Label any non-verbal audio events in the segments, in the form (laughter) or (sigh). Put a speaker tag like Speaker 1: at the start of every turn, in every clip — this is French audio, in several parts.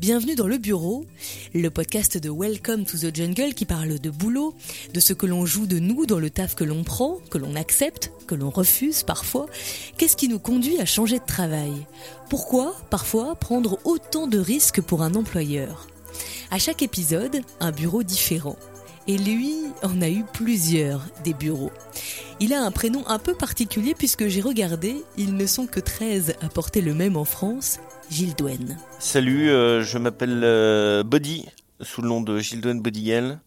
Speaker 1: Bienvenue dans Le Bureau, le podcast de Welcome to the Jungle qui parle de boulot, de ce que l'on joue de nous dans le taf que l'on prend, que l'on accepte, que l'on refuse parfois. Qu'est-ce qui nous conduit à changer de travail? Pourquoi, parfois, prendre autant de risques pour un employeur? À chaque épisode, un bureau différent. Et lui en a eu plusieurs des bureaux. Il a un prénom un peu particulier puisque j'ai regardé, ils ne sont que 13 à porter le même en France, Gilles Douane.
Speaker 2: Salut, euh, je m'appelle euh, Body, sous le nom de Gilles Douane Bodygal.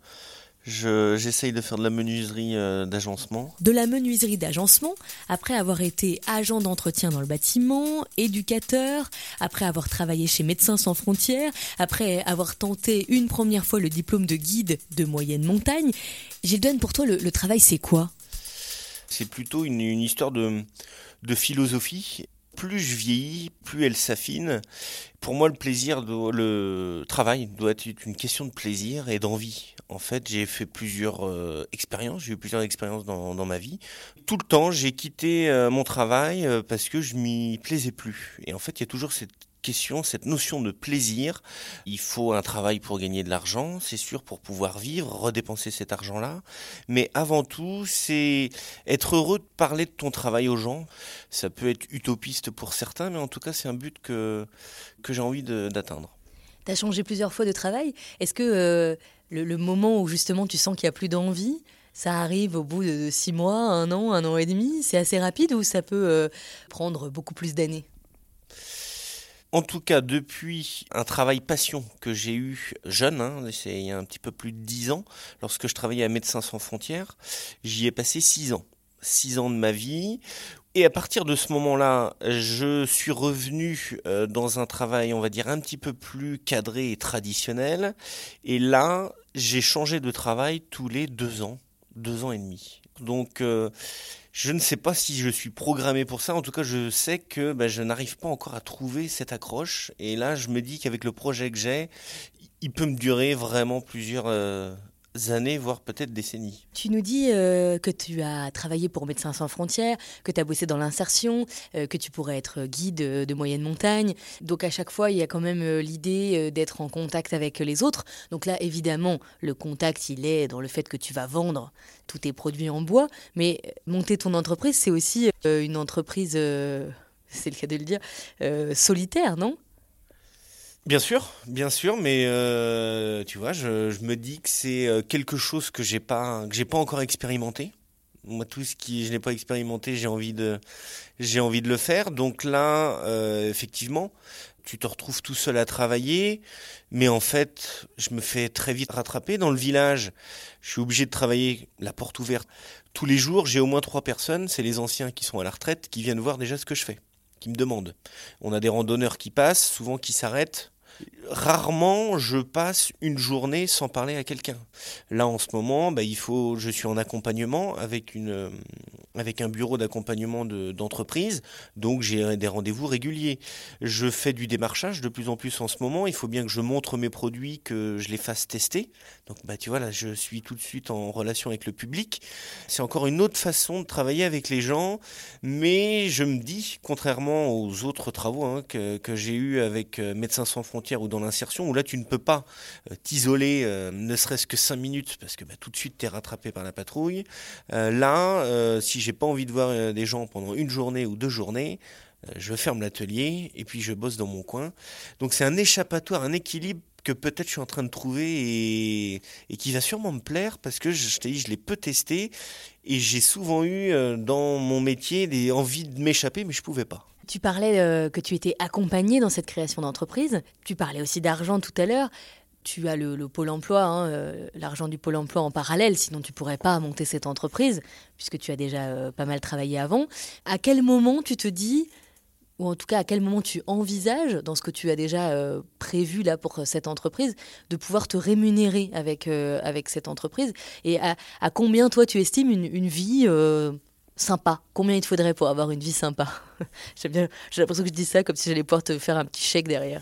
Speaker 2: J'essaye de faire de la menuiserie euh, d'agencement.
Speaker 1: De la menuiserie d'agencement, après avoir été agent d'entretien dans le bâtiment, éducateur, après avoir travaillé chez Médecins sans frontières, après avoir tenté une première fois le diplôme de guide de moyenne montagne. Gilles pour toi, le, travail, c'est quoi?
Speaker 2: C'est plutôt une, une histoire de, de philosophie plus je vieillis, plus elle s'affine. Pour moi, le plaisir, le travail doit être une question de plaisir et d'envie. En fait, j'ai fait plusieurs euh, expériences, j'ai eu plusieurs expériences dans, ma vie. Tout le temps, j'ai quitté euh, mon travail euh, parce que je m'y plaisais plus. Et en fait, il y a toujours cette question, cette notion de plaisir. Il faut un travail pour gagner de l'argent, c'est sûr, pour pouvoir vivre, redépenser cet argent-là. Mais avant tout, c'est être heureux de parler de ton travail aux gens. Ça peut être utopiste pour certains, mais en tout cas, c'est un but que, que j'ai envie d'atteindre.
Speaker 1: Tu as changé plusieurs fois de travail. Est-ce que euh, le, moment où justement tu sens qu'il n'y a plus d'envie, ça arrive au bout de six mois, un an, un an et demi? C'est assez rapide ou ça peut euh, prendre beaucoup plus d'années?
Speaker 2: En tout cas, depuis un travail passion que j'ai eu jeune, hein, c'est il y a un petit peu plus de dix ans, lorsque je travaillais à Médecins sans frontières, j'y ai passé six ans. Six ans de ma vie. Et à partir de ce moment-là, je suis revenu euh, dans un travail, on va dire, un petit peu plus cadré et traditionnel. Et là, j'ai changé de travail tous les deux ans, deux ans et demi. Donc, euh, je ne sais pas si je suis programmé pour ça. En tout cas, je sais que ben, je n'arrive pas encore à trouver cette accroche. Et là, je me dis qu'avec le projet que j'ai, il peut me durer vraiment plusieurs euh, années, voire peut-être décennies.
Speaker 1: Tu nous dis euh, que tu as travaillé pour Médecins sans frontières, que tu as bossé dans l'insertion, euh, que tu pourrais être guide de moyenne montagne. Donc à chaque fois, il y a quand même euh, l'idée d'être en contact avec les autres. Donc là, évidemment, le contact, il est dans le fait que tu vas vendre tous tes produits en bois. Mais monter ton entreprise, c'est aussi une entreprise, c'est le cas de le dire, solitaire, non?
Speaker 2: Bien sûr, bien sûr, mais euh, tu vois, je, me dis que c'est euh, quelque chose que j'ai pas, que j'ai pas encore expérimenté. Moi, tout ce qui je n'ai pas expérimenté, j'ai envie de, j'ai envie de le faire. Donc là, euh, effectivement, tu te retrouves tout seul à travailler, mais en fait, je me fais très vite rattraper. Dans le village, je suis obligé de travailler la porte ouverte tous les jours. J'ai au moins trois personnes, c'est les anciens qui sont à la retraite, qui viennent voir déjà ce que je fais qui me demandent. On a des randonneurs qui passent, souvent qui s'arrêtent rarement je passe une journée sans parler à quelqu'un. Là en ce moment, bah, il faut, je suis en accompagnement avec une, euh, avec un bureau d'accompagnement d'entreprise, donc j'ai des rendez-vous réguliers. Je fais du démarchage de plus en plus en ce moment. Il faut bien que je montre mes produits, que je les fasse tester. Donc bah tu vois là, je suis tout de suite en relation avec le public. C'est encore une autre façon de travailler avec les gens, mais je me dis, contrairement aux autres travaux hein, que, j'ai eu avec euh, Médecins sans frontières ou dans l'insertion, où là tu ne peux pas euh, t'isoler, euh, ne serait-ce que 5 minutes, parce que bah, tout de suite tu es rattrapé par la patrouille. Euh, là, si j'ai pas envie de voir des gens pendant une journée ou deux journées, je ferme l'atelier et puis je bosse dans mon coin. Donc c'est un échappatoire, un équilibre que peut-être je suis en train de trouver et, qui va sûrement me plaire parce que je, t'ai dit, je l'ai peu testé et j'ai souvent eu dans mon métier des envies de m'échapper, mais je pouvais pas.
Speaker 1: Tu parlais euh, que tu étais accompagné dans cette création d'entreprise. Tu parlais aussi d'argent tout à l'heure. Tu as le, pôle emploi, hein, euh, l'argent du pôle emploi en parallèle, sinon tu pourrais pas monter cette entreprise, puisque tu as déjà euh, pas mal travaillé avant. À quel moment tu te dis, ou en tout cas à quel moment tu envisages, dans ce que tu as déjà prévu là pour cette entreprise, de pouvoir te rémunérer avec, avec cette entreprise? Et à, combien toi tu estimes une, une vie sympa? Combien il te faudrait pour avoir une vie sympa? (laughs) J'aime bien, j'ai l'impression que je dis ça comme si j'allais pouvoir te faire un petit chèque derrière.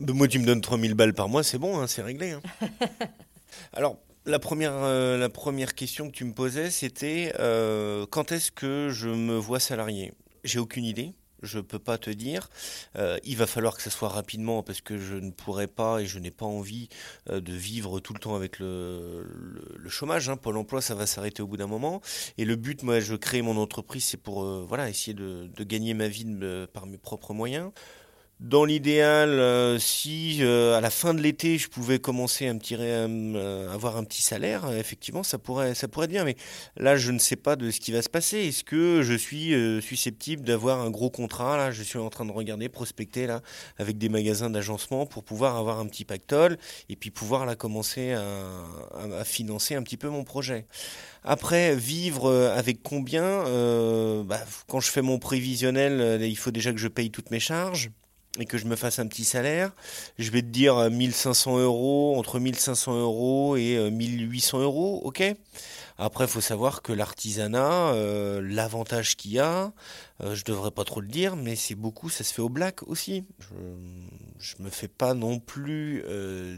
Speaker 2: Ben moi, tu me donnes 3000 balles par mois, c'est bon, hein, c'est réglé. Hein. (laughs) Alors, la première, euh, la première question que tu me posais, c'était euh, quand est-ce que je me vois salarié? J'ai aucune idée. Je peux pas te dire. Euh, il va falloir que ça soit rapidement parce que je ne pourrais pas et je n'ai pas envie euh, de vivre tout le temps avec le, chômage. Hein. Pôle emploi, ça va s'arrêter au bout d'un moment. Et le but, moi, je crée mon entreprise, c'est pour euh, voilà essayer de, gagner ma vie par mes propres moyens. Dans l'idéal, euh, si euh, à la fin de l'été je pouvais commencer à me tirer, à euh, avoir un petit salaire, effectivement, ça pourrait, ça pourrait être bien. Mais là, je ne sais pas de ce qui va se passer. Est-ce que je suis susceptible d'avoir un gros contrat Là, je suis en train de regarder, prospecter là avec des magasins d'agencement pour pouvoir avoir un petit pactole et puis pouvoir là commencer à, à, financer un petit peu mon projet. Après, vivre avec combien bah, Quand je fais mon prévisionnel, il faut déjà que je paye toutes mes charges et que je me fasse un petit salaire, je vais te dire 1500 euh, euros, entre 1500 euros et 1800 euh, euros, ok? Après, il faut savoir que l'artisanat, euh, l'avantage qu'il y a, euh, je devrais pas trop le dire, mais c'est beaucoup, ça se fait au black aussi. Je, je me fais pas non plus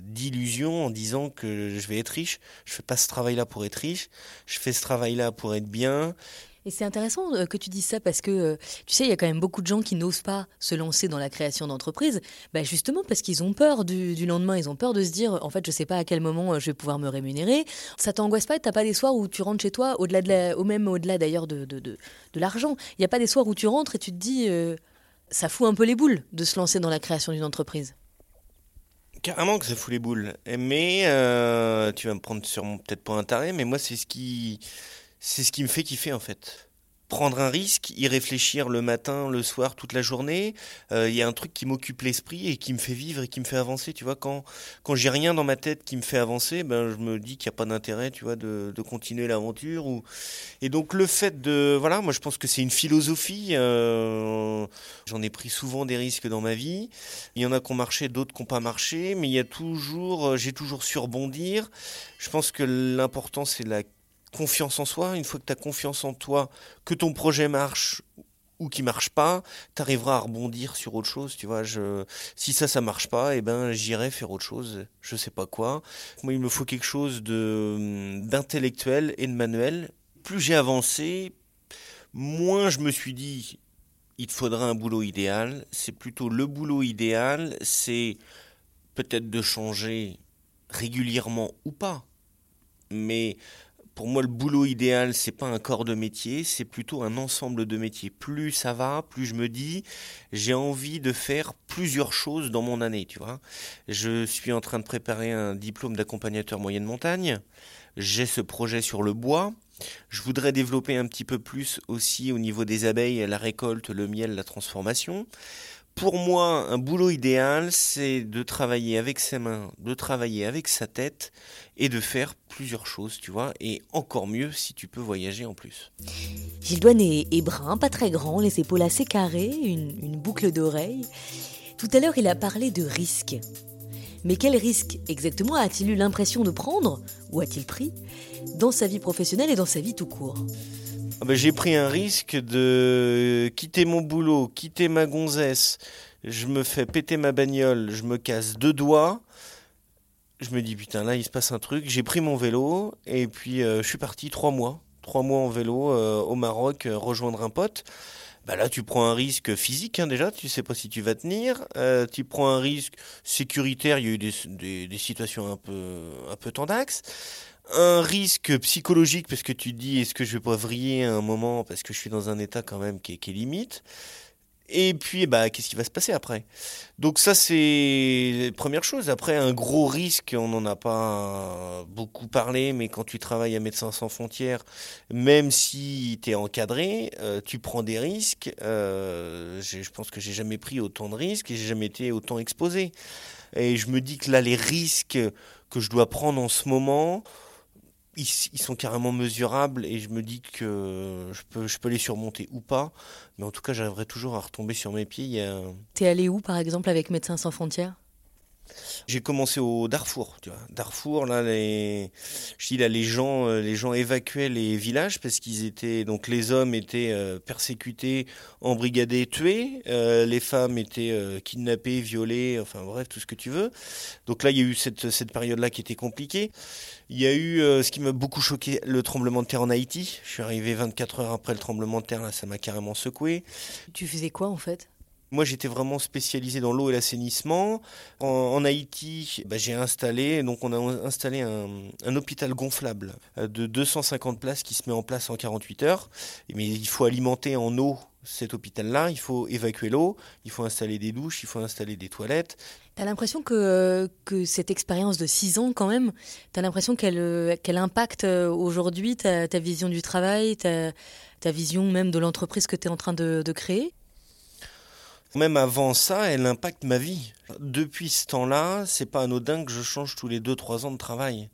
Speaker 2: d'illusions en disant que je vais être riche. Je fais pas ce travail-là pour être riche. Je fais ce travail-là pour être bien.
Speaker 1: Et c'est intéressant euh, que tu dises ça parce que, euh, tu sais, il y a quand même beaucoup de gens qui n'osent pas se lancer dans la création d'entreprise, bah justement parce qu'ils ont peur du, lendemain, ils ont peur de se dire, en fait, je sais pas à quel moment euh, je vais pouvoir me rémunérer. Ça t'angoisse pas? T'as pas des soirs où tu rentres chez toi, au-delà de au même au-delà d'ailleurs de, de, de, l'argent. Il n'y a pas des soirs où tu rentres et tu te dis, ça fout un peu les boules de se lancer dans la création d'une entreprise.
Speaker 2: Carrément que ça fout les boules. Mais tu vas me prendre sur peut-être pas un taré, mais moi c'est ce qui c'est ce qui me fait kiffer en fait prendre un risque, y réfléchir le matin, le soir, toute la journée. Euh, il y a un truc qui m'occupe l'esprit et qui me fait vivre et qui me fait avancer. Tu vois, quand quand j'ai rien dans ma tête qui me fait avancer, ben je me dis qu'il n'y a pas d'intérêt, tu vois, de, de continuer l'aventure. Ou et donc le fait de voilà, moi je pense que c'est une philosophie. Euh, J'en ai pris souvent des risques dans ma vie. Il y en a qui ont marché, d'autres qui n'ont pas marché, mais il y a toujours, j'ai toujours su rebondir. Je pense que l'important c'est la confiance en soi. Une fois que tu as confiance en toi, que ton projet marche ou qui marche pas, tu arriveras à rebondir sur autre chose, tu vois. Je, si ça, ça marche pas, eh ben, j'irai faire autre chose, je sais pas quoi. Moi, il me faut quelque chose de, d'intellectuel et de manuel. Plus j'ai avancé, moins je me suis dit, il te faudra un boulot idéal. C'est plutôt le boulot idéal, c'est peut-être de changer régulièrement ou pas. Mais pour moi, le boulot idéal, c'est pas un corps de métier, c'est plutôt un ensemble de métiers. Plus ça va, plus je me dis, j'ai envie de faire plusieurs choses dans mon année, tu vois. Je suis en train de préparer un diplôme d'accompagnateur moyenne montagne. J'ai ce projet sur le bois. Je voudrais développer un petit peu plus aussi au niveau des abeilles, la récolte, le miel, la transformation pour moi, un boulot idéal, c'est de travailler avec ses mains, de travailler avec sa tête et de faire plusieurs choses, tu vois, et encore mieux si tu peux voyager en plus.
Speaker 1: Gilles Douane est, brun, pas très grand, les épaules assez carrées, une, boucle d'oreille. Tout à l'heure, il a parlé de risque. Mais quel risque exactement a-t-il eu l'impression de prendre, ou a-t-il pris, dans sa vie professionnelle et dans sa vie tout court?
Speaker 2: Ah ben, j'ai pris un risque de quitter mon boulot, quitter ma gonzesse. Je me fais péter ma bagnole, je me casse deux doigts. Je me dis putain là il se passe un truc. J'ai pris mon vélo et puis euh, je suis parti trois mois, trois mois en vélo euh, au Maroc euh, rejoindre un pote. Bah là tu prends un risque physique hein, déjà, tu sais pas si tu vas tenir. tu prends un risque sécuritaire, il y a eu des, situations un peu un peu un risque psychologique parce que tu te dis est-ce que je vais pas vriller à un moment parce que je suis dans un état quand même qui est, limite? Et puis, bah, qu'est-ce qui va se passer après? Donc ça, c'est première chose. Après, un gros risque, on n'en a pas beaucoup parlé, mais quand tu travailles à Médecins sans frontières, même si tu es encadré, euh, tu prends des risques. Euh, je pense que j'ai jamais pris autant de risques et j'ai jamais été autant exposé. Et je me dis que là, les risques que je dois prendre en ce moment, ils, sont carrément mesurables et je me dis que je peux, je peux les surmonter ou pas. Mais en tout cas, j'arriverai toujours à retomber sur mes pieds.
Speaker 1: T'es allé où, par exemple, avec Médecins sans frontières?
Speaker 2: J'ai commencé au Darfour. Darfour, là, les, je dis là, les gens, euh, les gens évacuaient les villages parce qu'ils étaient, donc les hommes étaient euh, persécutés, embrigadés, tués, euh, les femmes étaient kidnappées, violées, enfin bref, tout ce que tu veux. Donc là, il y a eu cette, cette période-là qui était compliquée. Il y a eu ce qui m'a beaucoup choqué, le tremblement de terre en Haïti. Je suis arrivé 24 heures après le tremblement de terre, là, ça m'a carrément secoué.
Speaker 1: Tu faisais quoi en fait?
Speaker 2: Moi, j'étais vraiment spécialisé dans l'eau et l'assainissement. En, Haïti, bah, j'ai installé, donc on a installé un, hôpital gonflable euh, de 250 places qui se met en place en 48 heures. Mais il faut alimenter en eau cet hôpital-là, il faut évacuer l'eau, il faut installer des douches, il faut installer des toilettes.
Speaker 1: T'as l'impression que, cette expérience de 6 ans, quand même, t'as l'impression qu'elle qu'elle impacte euh, aujourd'hui ta, vision du travail, ta, vision même de l'entreprise que tu es en train de créer?
Speaker 2: Même avant ça, elle impacte ma vie. Depuis ce temps-là, c'est pas anodin que je change tous les 2-3 ans de travail.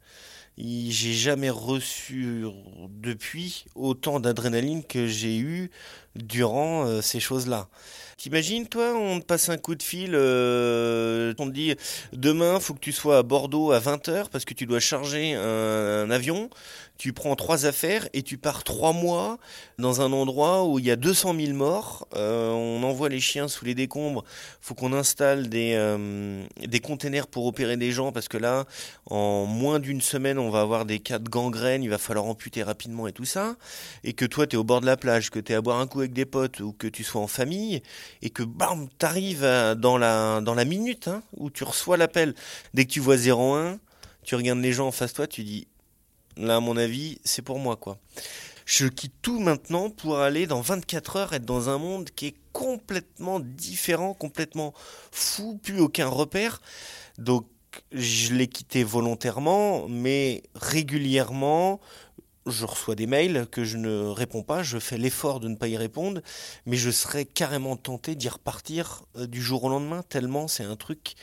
Speaker 2: J'ai jamais reçu depuis autant d'adrénaline que j'ai eu durant euh, ces choses-là. T'imagines, toi, on te passe un coup de fil, euh, on te dit demain, faut que tu sois à Bordeaux à 20h parce que tu dois charger un avion tu prends trois affaires et tu pars trois mois dans un endroit où il y a 200 000 morts. Euh, on envoie les chiens sous les décombres. faut qu'on installe des, des containers pour opérer des gens parce que là, en moins d'une semaine, on va avoir des cas de gangrène. Il va falloir amputer rapidement et tout ça. Et que toi, tu es au bord de la plage, que tu es à boire un coup avec des potes ou que tu sois en famille et que bam, t'arrives dans la, dans la minute hein, où tu reçois l'appel. Dès que tu vois 01, tu regardes les gens en face de toi, tu dis Là, à mon avis, c'est pour moi, quoi. Je quitte tout maintenant pour aller dans 24 heures être dans un monde qui est complètement différent, complètement fou, plus aucun repère. Donc, je l'ai quitté volontairement, mais régulièrement, je reçois des mails que je ne réponds pas, je fais l'effort de ne pas y répondre, mais je serais carrément tenté d'y repartir euh, du jour au lendemain, tellement c'est un truc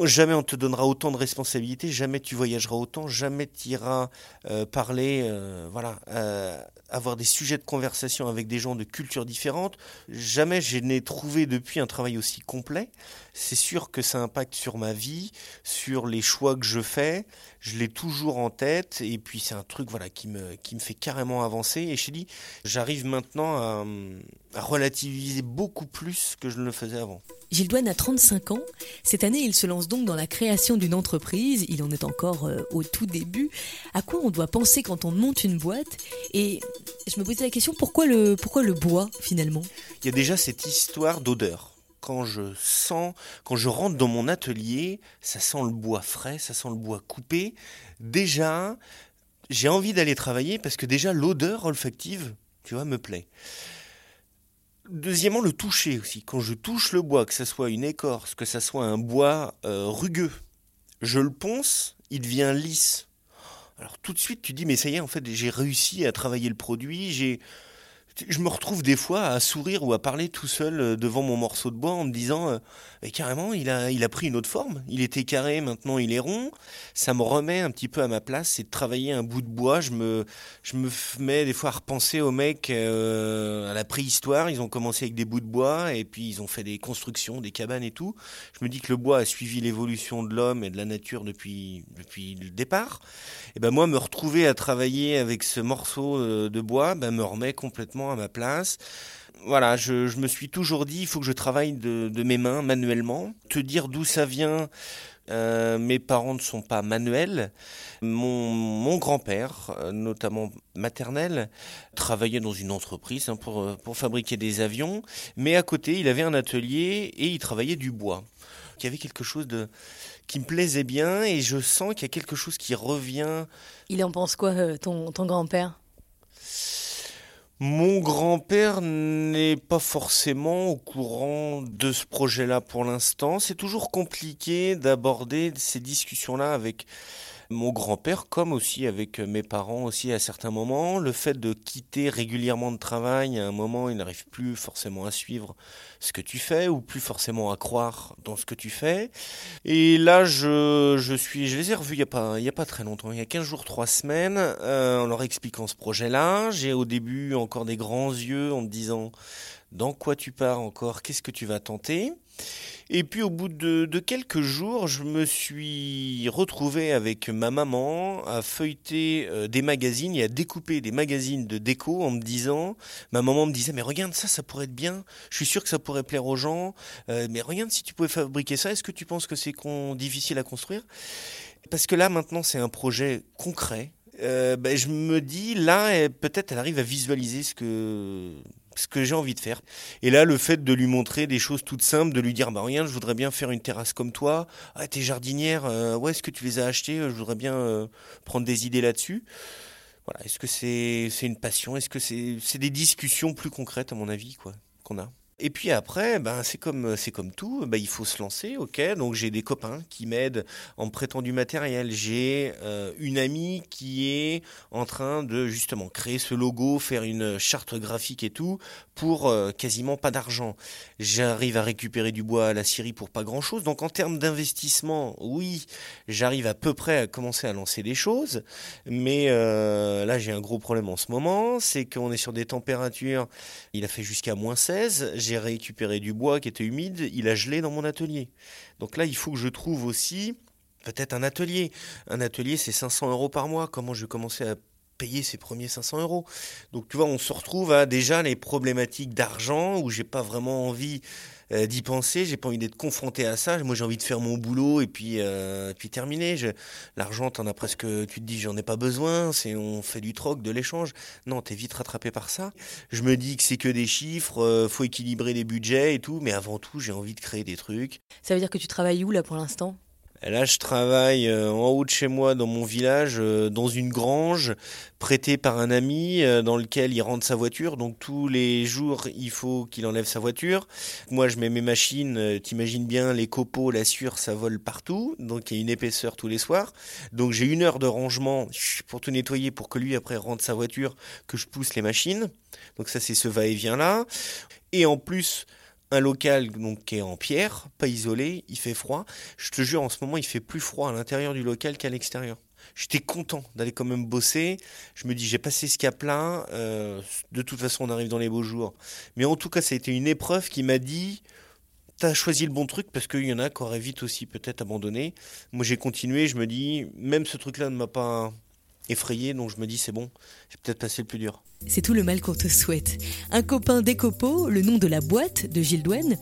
Speaker 2: Jamais on te donnera autant de responsabilités, jamais tu voyageras autant, jamais tu iras euh, parler, euh, voilà, avoir des sujets de conversation avec des gens de cultures différentes. Jamais je n'ai trouvé depuis un travail aussi complet. C'est sûr que ça impacte sur ma vie, sur les choix que je fais. Je l'ai toujours en tête et puis c'est un truc voilà qui me qui me fait carrément avancer. Et je dis, j'arrive maintenant à, à relativiser beaucoup plus que je ne le faisais avant.
Speaker 1: Gilles Douane a 35 ans. Cette année, il se lance donc dans la création d'une entreprise. Il en est encore euh, au tout début. À quoi on doit penser quand on monte une boîte? Et je me posais la question, pourquoi le, pourquoi le bois finalement?
Speaker 2: Il y a déjà cette histoire d'odeur. Quand je sens, quand je rentre dans mon atelier, ça sent le bois frais, ça sent le bois coupé. Déjà, j'ai envie d'aller travailler parce que déjà l'odeur olfactive, tu vois, me plaît. Deuxièmement, le toucher aussi. Quand je touche le bois, que ce soit une écorce, que ce soit un bois euh, rugueux, je le ponce, il devient lisse. Alors tout de suite, tu dis, mais ça y est, en fait, j'ai réussi à travailler le produit, j'ai je me retrouve des fois à sourire ou à parler tout seul euh, devant mon morceau de bois en me disant euh, carrément il a il a pris une autre forme. Il était carré maintenant il est rond. Ça me remet un petit peu à ma place c'est de travailler un bout de bois. Je me je me mets des fois à repenser aux mecs euh, à la préhistoire. Ils ont commencé avec des bouts de bois et puis ils ont fait des constructions des cabanes et tout. Je me dis que le bois a suivi l'évolution de l'homme et de la nature depuis depuis le départ. Et ben moi me retrouver à travailler avec ce morceau de bois ben me remet complètement à ma place. Voilà, je, me suis toujours dit, il faut que je travaille de, mes mains manuellement. Te dire d'où ça vient, euh, mes parents ne sont pas manuels. Mon, grand-père, euh, notamment maternel, travaillait dans une entreprise hein, pour, euh, pour fabriquer des avions, mais à côté, il avait un atelier et il travaillait du bois. Il y avait quelque chose de qui me plaisait bien et je sens qu'il y a quelque chose qui revient.
Speaker 1: Il en pense quoi, ton grand-père?
Speaker 2: Mon grand-père n'est pas forcément au courant de ce projet-là pour l'instant. C'est toujours compliqué d'aborder ces discussions-là avec mon grand-père, comme aussi avec mes parents aussi à certains moments. Le fait de quitter régulièrement de travail, à un moment, il n'arrive plus forcément à suivre ce que tu fais ou plus forcément à croire dans ce que tu fais. Et là, je, suis, je les ai revus il n'y a, pas, y a pas très longtemps, il y a 15 jours, 3 semaines, euh, en leur expliquant ce projet-là. J'ai au début encore des grands yeux en me disant dans quoi tu pars encore, qu'est-ce que tu vas tenter? Et puis au bout de, quelques jours, je me suis retrouvé avec ma maman à feuilleter euh, des magazines et à découper des magazines de déco en me disant, ma maman me disait, mais regarde ça, ça pourrait être bien, je suis sûr que ça pourrait plaire aux gens, euh, mais regarde si tu pouvais fabriquer ça, est-ce que tu penses que c'est difficile à construire? Parce que là maintenant c'est un projet concret. Euh, ben, je me dis là peut-être elle arrive à visualiser ce que ce que j'ai envie de faire. Et là, le fait de lui montrer des choses toutes simples, de lui dire, bah rien, je voudrais bien faire une terrasse comme toi. Ah, tes jardinières, euh, ouais, est-ce que tu les as achetées? Je voudrais bien euh, prendre des idées là-dessus. Voilà, est-ce que c'est c'est une passion? Est-ce que c'est c'est des discussions plus concrètes à mon avis, quoi, qu'on a? Et puis après, ben c'est comme c'est comme tout, ben, il faut se lancer, ok. Donc j'ai des copains qui m'aident en prêtant du matériel. J'ai euh, une amie qui est en train de justement créer ce logo, faire une charte graphique et tout pour euh, quasiment pas d'argent. J'arrive à récupérer du bois à la Syrie pour pas grand chose. Donc en termes d'investissement, oui, j'arrive à peu près à commencer à lancer des choses. Mais euh, là j'ai un gros problème en ce moment, c'est qu'on est sur des températures. Il a fait jusqu'à moins 16 j'ai récupéré du bois qui était humide, il a gelé dans mon atelier. Donc là, il faut que je trouve aussi peut-être un atelier. Un atelier, c'est 500 euros par mois. Comment je vais commencer à payer ces premiers 500 euros Donc tu vois, on se retrouve à déjà les problématiques d'argent où j'ai pas vraiment envie euh, d'y penser, j'ai pas envie d'être confronté à ça. Moi, j'ai envie de faire mon boulot et puis, euh, puis terminer. L'argent, t'en as presque, tu te dis, j'en ai pas besoin. C'est, on fait du troc, de l'échange. Non, t'es vite rattrapé par ça. Je me dis que c'est que des chiffres, euh, faut équilibrer les budgets et tout, mais avant tout, j'ai envie de créer des trucs.
Speaker 1: Ça veut dire que tu travailles où là pour l'instant?
Speaker 2: Là, je travaille euh, en haut de chez moi, dans mon village, euh, dans une grange prêtée par un ami euh, dans lequel il rentre sa voiture. Donc tous les jours, il faut qu'il enlève sa voiture. Moi, je mets mes machines. T'imagines bien, les copeaux, la sueur, ça vole partout. Donc il y a une épaisseur tous les soirs. Donc j'ai une heure de rangement pour tout nettoyer, pour que lui après rentre sa voiture, que je pousse les machines. Donc ça, c'est ce va-et-vient là. Et en plus, un local donc qui est en pierre, pas isolé, il fait froid. Je te jure, en ce moment, il fait plus froid à l'intérieur du local qu'à l'extérieur. J'étais content d'aller quand même bosser. Je me dis, j'ai passé ce cap-là. Euh, de toute façon, on arrive dans les beaux jours. Mais en tout cas, ça a été une épreuve qui m'a dit, t'as choisi le bon truc parce qu'il y en a qui auraient vite aussi peut-être abandonné. Moi, j'ai continué. Je me dis, même ce truc-là ne m'a pas effrayé, donc je me dis c'est bon, j'ai peut-être passé le plus dur.
Speaker 1: C'est tout le mal qu'on te souhaite. Un copain des copeaux, le nom de la boîte de Gilles Douane.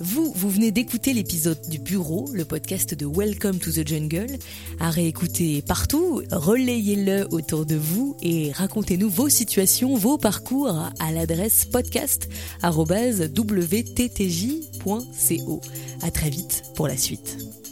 Speaker 1: Vous, vous venez d'écouter l'épisode du Bureau, le podcast de Welcome to the Jungle. À réécouter partout, relayez-le autour de vous et racontez-nous vos situations, vos parcours à l'adresse podcast.wttj.co. À très vite pour la suite.